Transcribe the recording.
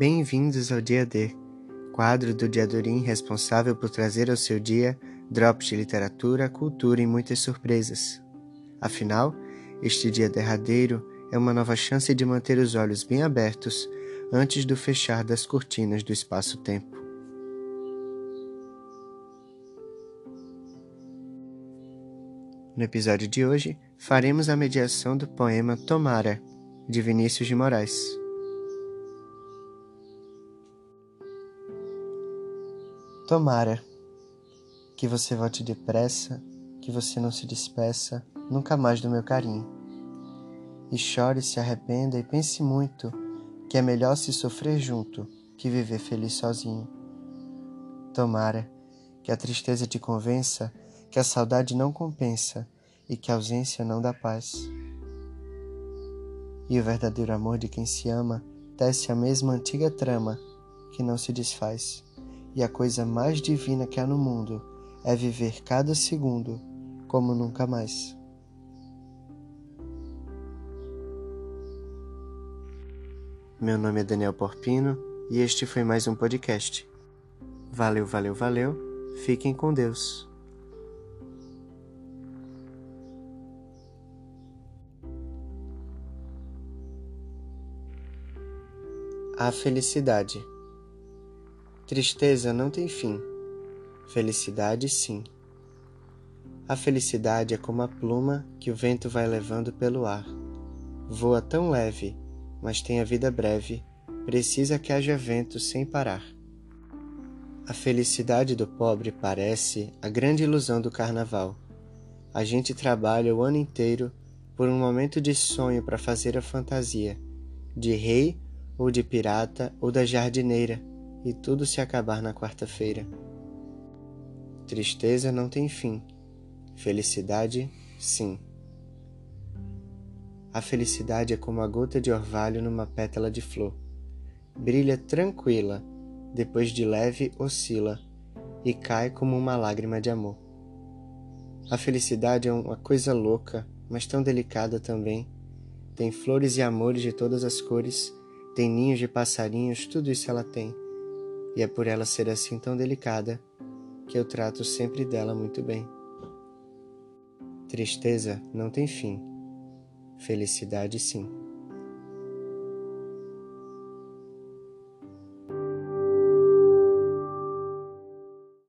Bem-vindos ao Dia D, quadro do Diadorim responsável por trazer ao seu dia drops de literatura, cultura e muitas surpresas. Afinal, este dia derradeiro é uma nova chance de manter os olhos bem abertos antes do fechar das cortinas do espaço-tempo. No episódio de hoje, faremos a mediação do poema Tomara, de Vinícius de Moraes. Tomara que você volte depressa, que você não se despeça nunca mais do meu carinho. E chore, se arrependa e pense muito que é melhor se sofrer junto que viver feliz sozinho. Tomara que a tristeza te convença que a saudade não compensa e que a ausência não dá paz. E o verdadeiro amor de quem se ama tece a mesma antiga trama que não se desfaz e a coisa mais divina que há no mundo é viver cada segundo como nunca mais. Meu nome é Daniel Porpino e este foi mais um podcast. Valeu, valeu, valeu. Fiquem com Deus. A felicidade. Tristeza não tem fim, felicidade sim. A felicidade é como a pluma que o vento vai levando pelo ar. Voa tão leve, mas tem a vida breve, precisa que haja vento sem parar. A felicidade do pobre parece a grande ilusão do carnaval. A gente trabalha o ano inteiro por um momento de sonho para fazer a fantasia, de rei ou de pirata ou da jardineira e tudo se acabar na quarta-feira. Tristeza não tem fim, felicidade, sim. A felicidade é como a gota de orvalho numa pétala de flor. Brilha tranquila, depois de leve oscila e cai como uma lágrima de amor. A felicidade é uma coisa louca, mas tão delicada também. Tem flores e amores de todas as cores, tem ninhos de passarinhos, tudo isso ela tem e é por ela ser assim tão delicada que eu trato sempre dela muito bem. Tristeza não tem fim, felicidade sim.